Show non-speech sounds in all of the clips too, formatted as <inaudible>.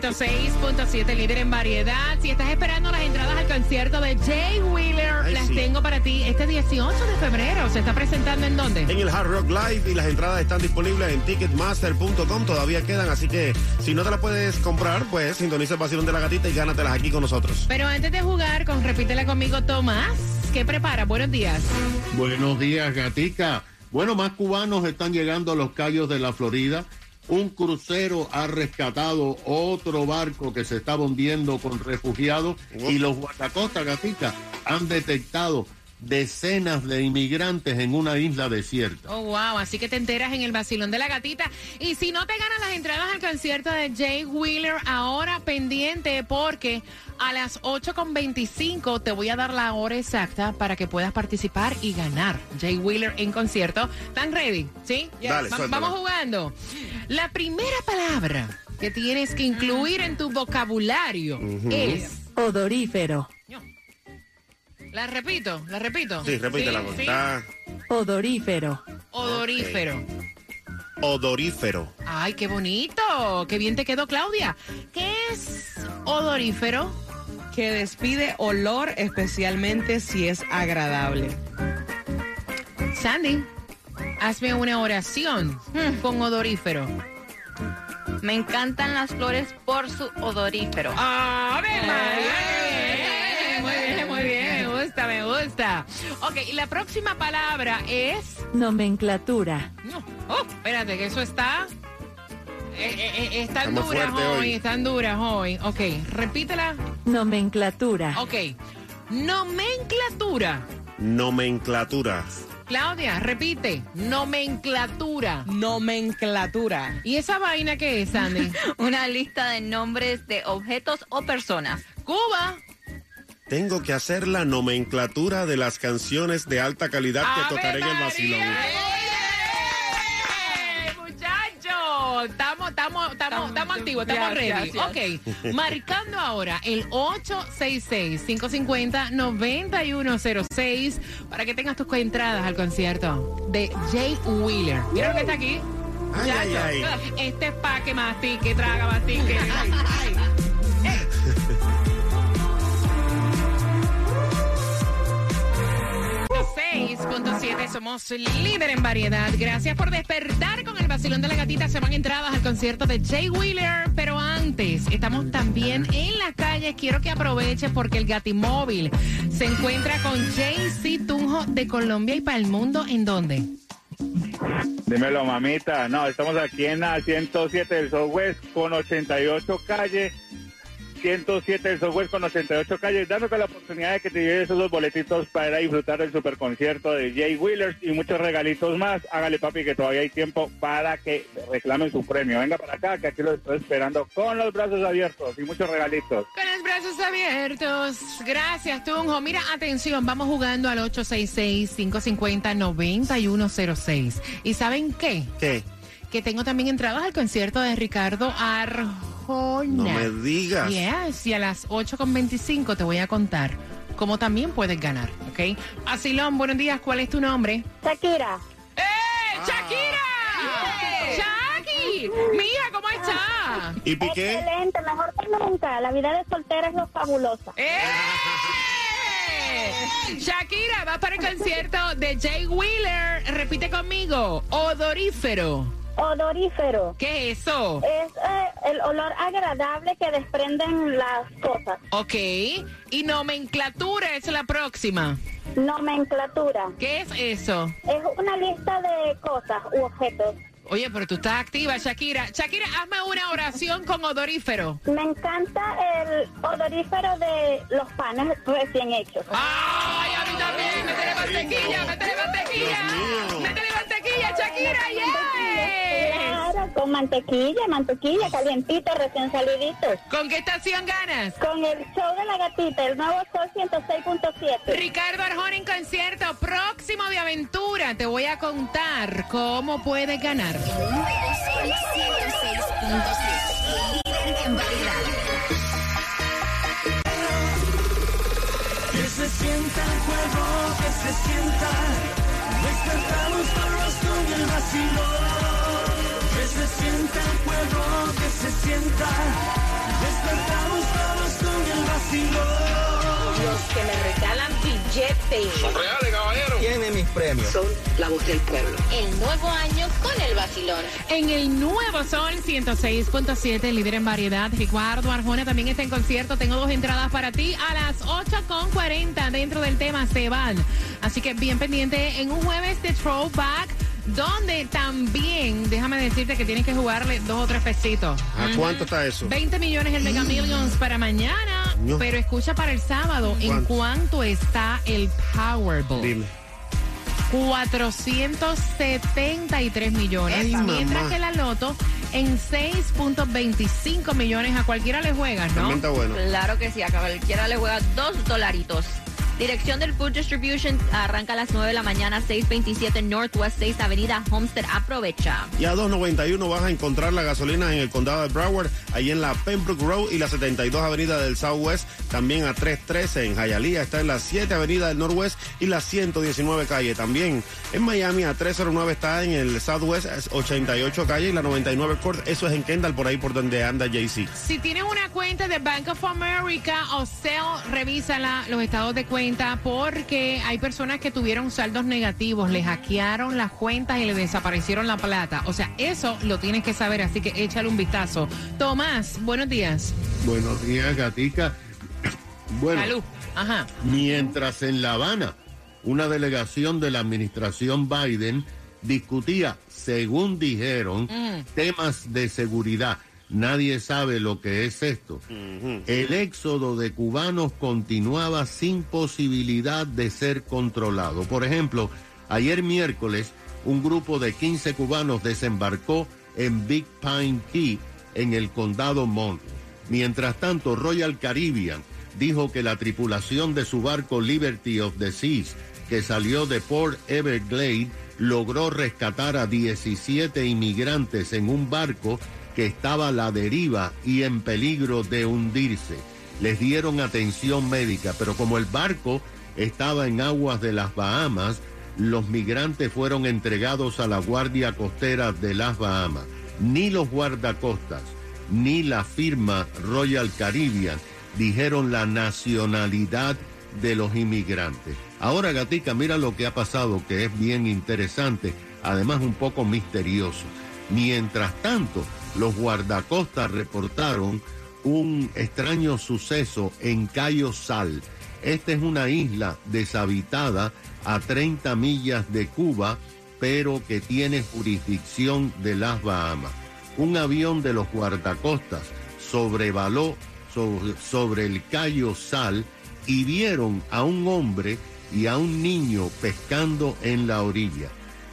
106.7, líder en variedad. Si estás esperando las entradas al concierto de Jay Wheeler, Ay, las sí. tengo para ti este 18 de febrero. ¿Se está presentando en dónde? en el Hard Rock Live y las entradas están disponibles en ticketmaster.com. Todavía quedan, así que si no te las puedes comprar, pues sintoniza el vacilón de la gatita y gánatelas aquí con nosotros. Pero antes de jugar, con repítela conmigo, Tomás. ¿Qué prepara? Buenos días. Buenos días, Gatica. Bueno, más cubanos están llegando a los callos de la Florida. Un crucero ha rescatado otro barco que se estaba hundiendo con refugiados y los guardacostas, Gatica, han detectado decenas de inmigrantes en una isla desierta. Oh, wow. Así que te enteras en el vacilón de la gatita. Y si no te ganas las entradas al concierto de Jay Wheeler, ahora pendiente porque a las 8.25 te voy a dar la hora exacta para que puedas participar y ganar Jay Wheeler en concierto. ¿Están ready? ¿Sí? Dale, Va- suéltala. vamos jugando. La primera palabra que tienes que incluir en tu vocabulario es... Odorífero, La repito, la repito. Sí, repítela. Sí, porque sí. Está Odorífero. odorífero. Ay, qué bonito. Qué bien te quedó, Claudia. ¿Qué es odorífero? que despide olor especialmente si es agradable. Sandy, hazme una oración con odorífero. Me encantan las flores por su odorífero. ¡Ave María! Muy bien, muy bien. Me gusta, me gusta. Ok, y la próxima palabra es... nomenclatura, No. Oh, espérate, que eso está... eh, eh, eh, están Estamos duras fuertes hoy, hoy. están duras hoy. Ok, repítela. nomenclatura, Ok. Nomenclatura. Nomenclatura. Claudia, repite. Nomenclatura. Nomenclatura. ¿Y esa vaina qué es, Sandy? <laughs> Una lista de nombres de objetos o personas. Cuba. Tengo que hacer la nomenclatura de las canciones de alta calidad que ¡Ave tocaré en el vacilón. ¡Eh, estamos, estamos activos, estamos ready. gracias. Ok, marcando ahora el 866-550-9106 para que tengas tus entradas al concierto de Jay Wheeler. ¿Vieron que está aquí? Ay, ay, ay. Este es pa' que mastique, traga, mastique. 6.7 somos líder en variedad. Gracias por despertar con el vacilón de la gatita. Se van entradas al concierto de Jay Wheeler. Pero antes, estamos también en las calles. Quiero que aproveches porque el Gatimóvil se encuentra con JC Tunjo de Colombia y para el mundo. ¿En dónde? Dímelo, mamita. No, estamos aquí en la 107 del Southwest con 88 calles. 107 del Southwest con 88 calles, dándote la oportunidad de que te lleves esos boletitos para disfrutar del superconcierto de Jay Wheelers y muchos regalitos más. Hágale, papi, que todavía hay tiempo para que reclamen su premio. Venga para acá, que aquí lo estoy esperando con los brazos abiertos y muchos regalitos. Con los brazos abiertos. Gracias, Tunjo. Mira, atención, vamos jugando al 866-550-9106. ¿Y saben qué? ¿Qué? Que tengo también entradas al concierto de Ricardo No me digas. Yes, y a las 8.25 te voy a contar cómo también puedes ganar, ¿ok? Asilón, buenos días, ¿cuál es tu nombre? Shakira, ¡Eh, Shakira! ¡Shaki! Mija, ¿cómo está? ¿Y Piqué? excelente, mejor que nunca. La vida de soltera es lo fabulosa. ¡Eh! Shakira, va para el concierto de Jay Wheeler. Repite conmigo. Odorífero. Odorífero ¿Qué es eso? es eh, el olor agradable que desprenden las cosas. Ok. Y nomenclatura es la próxima. Nomenclatura ¿Qué es eso? es una lista de cosas u objetos. Oye, pero tú estás activa, Shakira. Shakira, hazme una oración con odorífero. Me encanta el odorífero de los panes recién hechos. ¡Ay, a mí también! ¡Métele mantequilla! ¡Métele mantequilla! ¡Métele. Con mantequilla, mantequilla, calientito, recién salidito. ¿Con qué estación ganas? Con el show de la gatita, el nuevo show 106.7. Ricardo Arjona en concierto, próximo de aventura. Te voy a contar cómo puedes ganar. El nuevo Que se sienta el juego, que se sienta Despertamos todos con el vacilón. Que se sienta el pueblo, que se sienta. Despertamos todos con el vacilón. Los que me regalan billetes. Son reales, caballero. Tienen mis premios. Son la voz del pueblo. El nuevo año con el vacilón. En el nuevo Sol 106.7, líder en variedad, Ricardo Arjona también está en concierto. Tengo dos entradas para ti a las 8.40 dentro del tema Se van. Así que bien pendiente en un jueves de Throwback. Donde también, déjame decirte que tienes que jugarle dos o tres pesitos. ¿A cuánto está eso? 20 millones el Mega Millions para mañana. No. Pero escucha para el sábado, ¿en ¿Cuánto? cuánto está el Powerball? Dime. 473 millones. Ay, mientras mamá. que la Loto en 6.25 millones. A cualquiera le juegas, ¿no? También está bueno. Claro que sí, a cualquiera le juega dos dolaritos. Dirección del Food Distribution arranca a las 9 de la mañana, 627 Northwest 6 Avenida Homestead. Aprovecha. Y a 291 vas a encontrar la gasolina en el condado de Broward, ahí en la Pembroke Road y la 72 Avenida del Southwest. También a 313 en Hialeah, está en la 7 Avenida del Northwest y la 119 calle. También en Miami a 309 está en el Southwest, es 88 calle y la 99 Court. Eso es en Kendall, por ahí por donde anda JC. Si tienes una cuenta de Bank of America o Cell, revísala los estados de cuenta porque hay personas que tuvieron saldos negativos, le hackearon las cuentas y le desaparecieron la plata. O sea, eso lo tienes que saber, así que échale un vistazo. Tomás, buenos días. Buenos días, Gatica. Bueno, Salud. Ajá. mientras en La Habana una delegación de la administración Biden discutía, según dijeron, temas de seguridad. Nadie sabe lo que es esto. El éxodo de cubanos continuaba sin posibilidad de ser controlado. Por ejemplo, ayer miércoles, un grupo de 15 cubanos desembarcó en Big Pine Key, en el condado Monroe. Mientras tanto, Royal Caribbean dijo que la tripulación de su barco Liberty of the Seas, que salió de Port Everglade, logró rescatar a 17 inmigrantes en un barco que estaba a la deriva y en peligro de hundirse. Les dieron atención médica, pero como el barco estaba en aguas de las Bahamas, los migrantes fueron entregados a la Guardia Costera de las Bahamas. Ni los guardacostas, ni la firma Royal Caribbean dijeron la nacionalidad de los inmigrantes. Ahora, Gatica, mira lo que ha pasado, que es bien interesante, además un poco misterioso. Mientras tanto, los guardacostas reportaron un extraño suceso en Cayo Sal. Esta es una isla deshabitada a 30 millas de Cuba, pero que tiene jurisdicción de las Bahamas. Un avión de los guardacostas sobrevaló sobre, el Cayo Sal y vieron a un hombre y a un niño pescando en la orilla.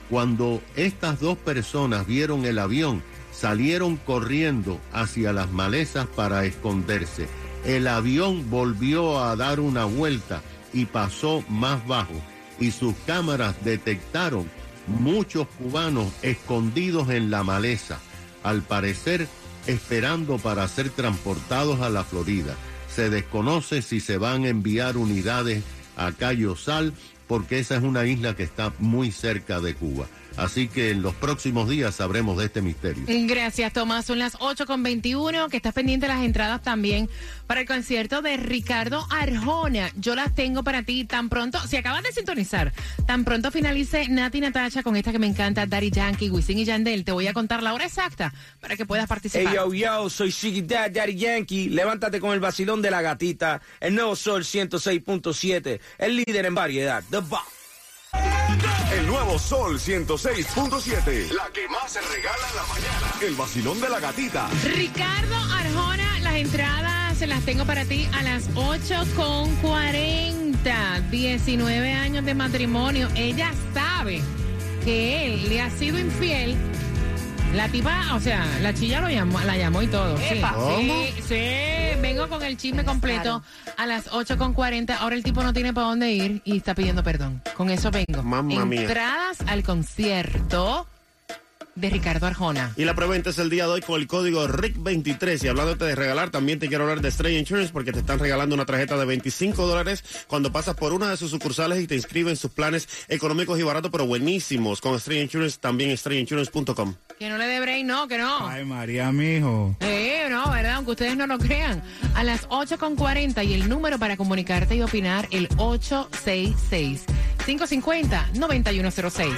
Cuando estas dos personas vieron el avión, salieron corriendo hacia las malezas para esconderse. El avión volvió a dar una vuelta y pasó más bajo y sus cámaras detectaron muchos cubanos escondidos en la maleza, al parecer esperando para ser transportados a la Florida. Se desconoce si se van a enviar unidades a Cayo Sal porque esa es una isla que está muy cerca de Cuba. Así que en los próximos días sabremos de este misterio. Gracias, Tomás. Son las 8 con 21, que estás pendiente de las entradas también para el concierto de Ricardo Arjona. Yo las tengo para ti tan pronto, si acabas de sintonizar, tan pronto finalice Nati Natacha con esta que me encanta, Daddy Yankee, Wisin y Yandel. Te voy a contar la hora exacta para que puedas Hey participar. yo yo, soy Shiggy Dad, Daddy Yankee. Levántate con el vacilón de la gatita. El nuevo Sol 106.7, el líder en variedad. The Box. El nuevo Sol 106.7. La que más se regala en la mañana. El vacilón de la gatita. Ricardo Arjona, las entradas se las tengo para ti a las 8 con 40. 19 años de matrimonio. Ella sabe que él le ha sido infiel. La tipa, o sea, la chilla lo llamó, la llamó y todo. Sí, sí, sí. Vengo con el chisme completo a las 8 con 40. Ahora el tipo no tiene para dónde ir y está pidiendo perdón. Con eso vengo. Mamma mía. Entradas al concierto de Ricardo Arjona. Y la preventa es el día de hoy con el código RIC23. Y hablándote de regalar, también te quiero hablar de Stray Insurance porque te están regalando una tarjeta de 25 dólares cuando pasas por una de sus sucursales y te inscriben en sus planes económicos y baratos, pero buenísimos. Con Stray Insurance, también StrayInsurance.com. Que no le dé break, no, que no. Ay, María, mijo. Eh, no, ¿verdad? Aunque ustedes no lo crean. A las 8.40 y el número para comunicarte y opinar, el 866-550-9106.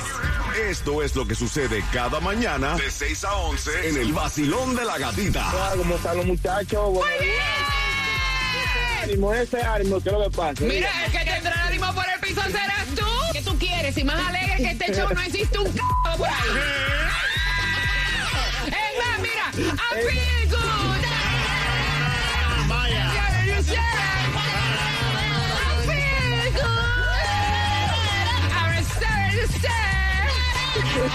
Esto es lo que sucede cada mañana de 6 a 11 en el vacilón de la gatita. ¿Cómo están los muchachos? Buenos días. Ánimo, ese ánimo, ¿qué es lo que pasa? Mira, el que tendrá el ánimo por el piso serás tú. ¿Qué tú quieres? Y más alegre que este show no existe un c por ahí. <laughs> I feel good. Vaya. You say, I feel good. I'm sorry to say.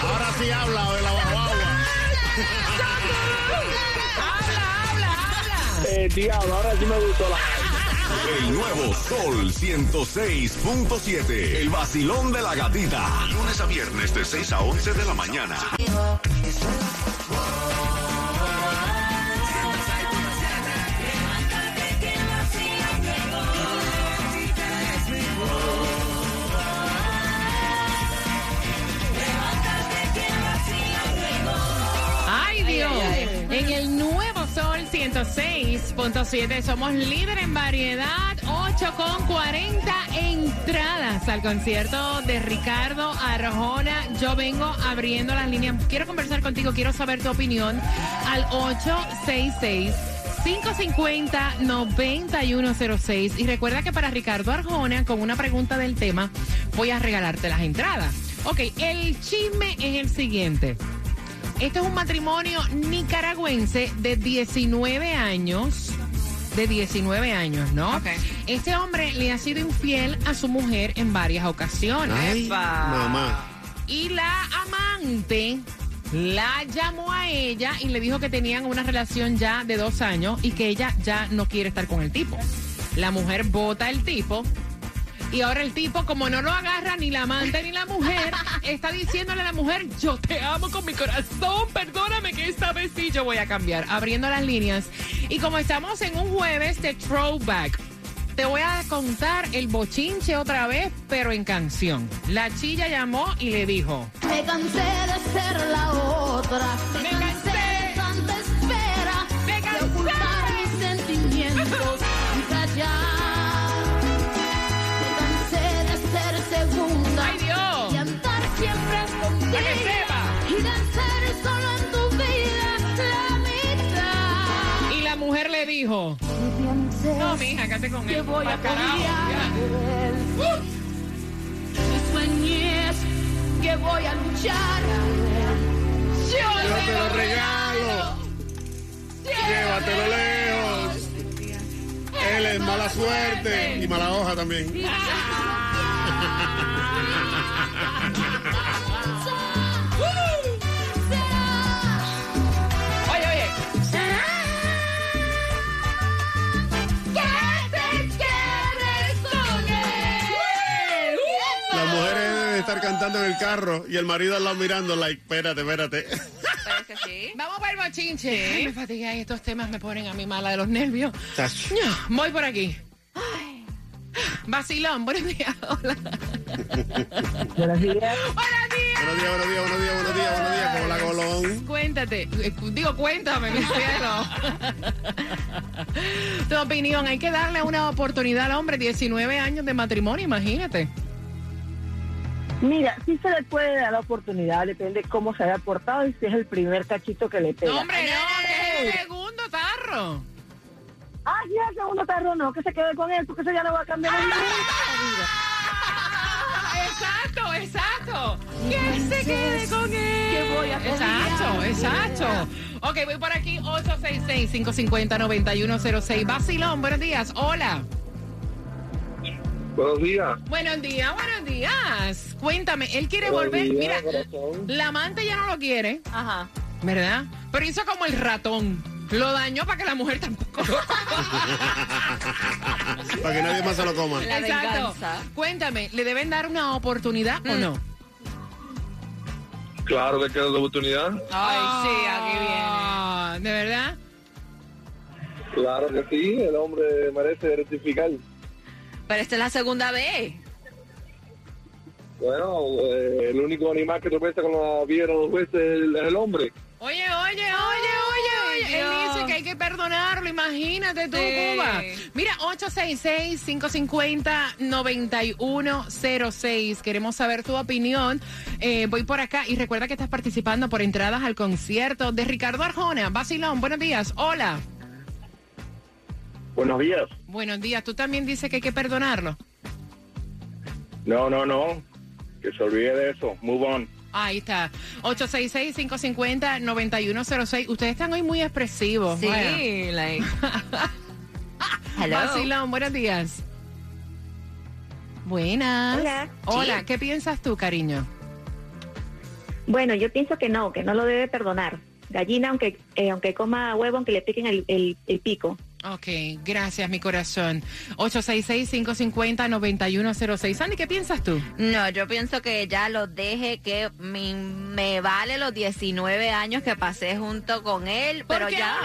Ahora sí habla de la guagua. Habla, habla, habla. Eh, diablo, ahora sí me gustó la... <laughs> El nuevo Sol 106.7. El vacilón de la gatita. Lunes a viernes de 6 a 11 de la mañana. En el nuevo Sol 106.7 somos líder en variedad. 8 con 40 entradas al concierto de Ricardo Arjona. Yo vengo abriendo las líneas. Quiero conversar contigo, quiero saber tu opinión al 866. 550-9106. Y recuerda que para Ricardo Arjona, con una pregunta del tema, voy a regalarte las entradas. Ok, el chisme es el siguiente. Este es un matrimonio nicaragüense de 19 años. De 19 años, ¿no? Este hombre le ha sido infiel a su mujer en varias ocasiones. Ay, mamá. Y la amante la llamó a ella y le dijo que tenían una relación ya de dos años y que ella ya no quiere estar con el tipo. La mujer vota el tipo. Y ahora el tipo, como no lo agarra ni la amante ni la mujer, <laughs> está diciéndole a la mujer, yo te amo con mi corazón, perdóname que esta vez sí yo voy a cambiar, abriendo las líneas. Y como estamos en un jueves de throwback, te voy a contar el bochinche otra vez, pero en canción. La chilla llamó y le dijo, Me cansé de ser la otra. Me dijo, no, mija, cállate con él. voy a carajo, ya. Mi sueñez que voy a luchar. Yo te lo regalo. Llévatelo lejos. Él es mala suerte y mala hoja también. <laughs> estar cantando en el carro y el marido al lado mirando, like, espérate, espérate. <laughs> Vamos para el bochinche. Ay, me fatiga y estos temas me ponen a mí mala de los nervios. Tacho. Voy por aquí. Vacilón, buenos días. Hola. Buenos días. Buenos días. Buenos días, buenos días, buenos días, buenos días, buenos días, como la Colón. Cuéntate, eh, digo, cuéntame, mi cielo. <laughs> tu opinión, hay que darle una oportunidad al hombre, 19 años de matrimonio, imagínate. Mira, sí se le puede dar la oportunidad, depende cómo se haya portado y si es el primer cachito que le pega. No, hombre, no, que es el segundo tarro. Ah, sí, el segundo tarro no, que se quede con él, porque eso ya no va a cambiar nunca la vida. Exacto, exacto. Que se quede con él. Que voy a Exacto, exacto. Ok, voy por aquí, 866-550-9106. Basilón, buenos días. Hola. Buenos días. Buenos días, buenos días. Cuéntame, él quiere Buenos volver. días, Mira, corazón. la amante ya no lo quiere. Ajá. ¿Verdad? Pero hizo como el ratón. Lo dañó para que la mujer tampoco. <laughs> Para que nadie más se lo coma. La Exacto. venganza. Cuéntame, ¿le deben dar una oportunidad Mm. o no? Claro que queda la oportunidad. Ay, sí, aquí viene. Ah, ¿De verdad? Claro que sí, el hombre merece rectificar. Pero esta es la segunda vez. Bueno, eh, el único animal que tropieza con la piedra dos veces es el, es el hombre. Oye, oye, oye, oye, oye. Él dice que hay que perdonarlo, imagínate tú, Sí. Cuba. Mira, 866-550-9106. Queremos saber tu opinión. Eh, voy por acá y recuerda que estás participando por entradas al concierto de Ricardo Arjona. Basilón, buenos días. Hola. Buenos días. Buenos días. Tú también dices que hay que perdonarlo. No, no, no. Que se olvide de eso. Move on. Ahí está. 866-550-9106. Ustedes están hoy muy expresivos. Sí, Bueno. like. <laughs> Hello. Vacilón, buenos días. Buenas. Hola. Hola, Sí. ¿qué piensas tú, cariño? Bueno, yo pienso que no, que no lo debe perdonar. Gallina, aunque eh, aunque coma huevo, aunque le piquen el, el, el pico. Ok, gracias, mi corazón. 866-550-9106. Sandy, ¿qué piensas tú? No, yo pienso que ya lo deje, que me, me vale los 19 años que pasé junto con él, pero Porque ya,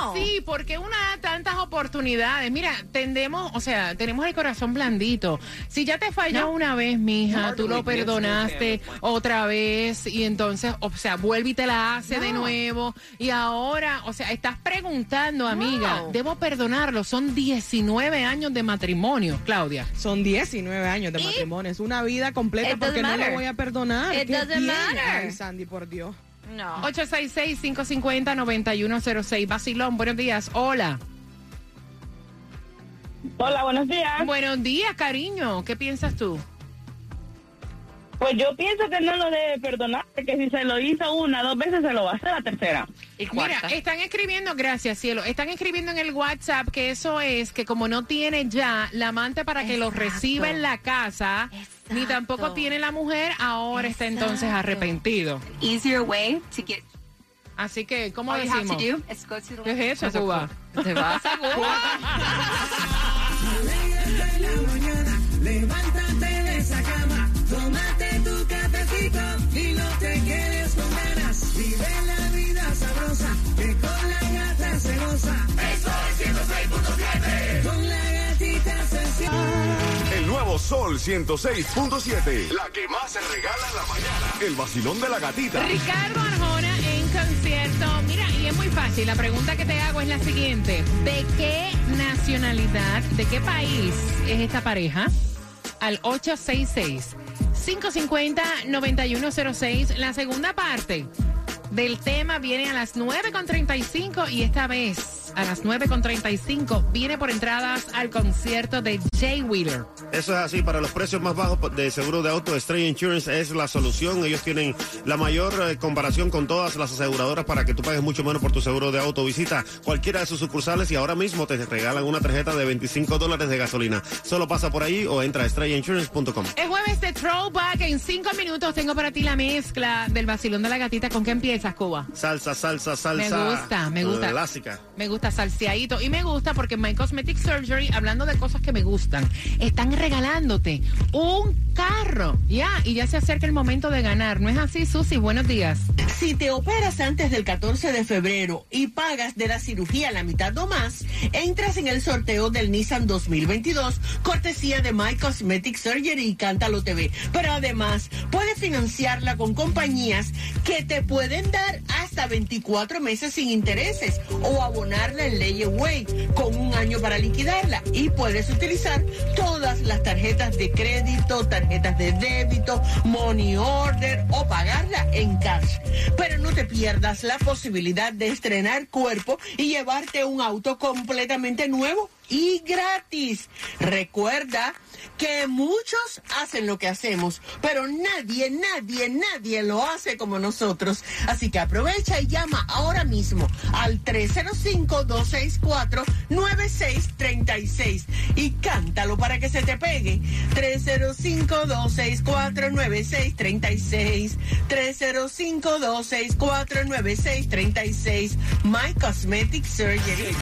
no. así, porque una da tantas oportunidades. Mira, tendemos, o sea, tenemos el corazón blandito. Si ya te falló No. una vez, mija, No, tú lo no, perdonaste otra vez y entonces, o sea, vuelve y te la hace de nuevo y ahora, o sea, estás preguntando, amiga, No. debo perdonarlo. Son 19 años de matrimonio, Claudia. Son 19 años de Y- matrimonio. Es una vida completa It porque no lo voy a perdonar. It ¿Qué doesn't tiene? matter. Ay, Sandy, por Dios. No. 866-550-9106. Basilón, buenos días. Hola. Hola, buenos días. Buenos días, cariño. ¿Qué piensas tú? Pues yo pienso que no lo debe perdonar, porque si se lo hizo una, dos veces se lo va a hacer la tercera. Y Mira, están escribiendo, gracias cielo, están escribiendo en el WhatsApp que eso es que como no tiene ya la amante para que lo reciba en la casa, ni Exacto. tampoco tiene la mujer, ahora está entonces arrepentido. easier way to get Así que, ¿cómo all you have to decimos? do is go to the ¿Qué es eso, Cuba? Te vas a Cuba. <laughs> Sol 106.7. La que más se regala en la mañana. El vacilón de la gatita. Ricardo Arjona en concierto. Mira, y es muy fácil. La pregunta que te hago es la siguiente. ¿De qué nacionalidad, de qué país es esta pareja? Al 866-550-9106. La segunda parte del tema viene a las 9.35 y esta vez a las 9.35 viene por entradas al concierto de Jay Wheeler. Eso es así, para los precios más bajos de seguro de auto, Stray Insurance es la solución. Ellos tienen la mayor eh, comparación con todas las aseguradoras para que tú pagues mucho menos por tu seguro de auto. Visita cualquiera de sus sucursales y ahora mismo te regalan una tarjeta de 25 dólares de gasolina. Solo pasa por ahí o entra a strayinsurance.com. Es jueves de Throwback. En cinco minutos tengo para ti la mezcla del vacilón de la gatita. ¿Con qué empiezas, Cuba? Salsa, salsa, salsa. Me gusta, me gusta. Clásica. Me gusta salseadito. Y me gusta porque My Cosmetic Surgery, hablando de cosas que me gustan, están regalándote un carro. Ya, y ya se acerca el momento de ganar. ¿No es así, Susi? Buenos días. Si te operas antes del 14 de febrero y pagas de la cirugía la mitad o más, entras en el sorteo del Nissan 2022, cortesía de My Cosmetic Surgery y Cántalo TV. Pero además, puedes financiarla con compañías que te pueden dar hasta 24 meses sin intereses o abonarla en Layaway con un año para liquidarla. Y puedes utilizar todas las tarjetas de crédito, tarjetas de débito, money order o pagarla en cash. Pero no te pierdas la posibilidad de estrenar cuerpo y llevarte un auto completamente nuevo y gratis. Recuerda que muchos hacen lo que hacemos, pero nadie, nadie, nadie lo hace como nosotros. Así que aprovecha y llama ahora mismo al 305-264-9636 y cántalo para que se te pegue. 305-264-9636. 305-264-9636. My Cosmetic Surgery.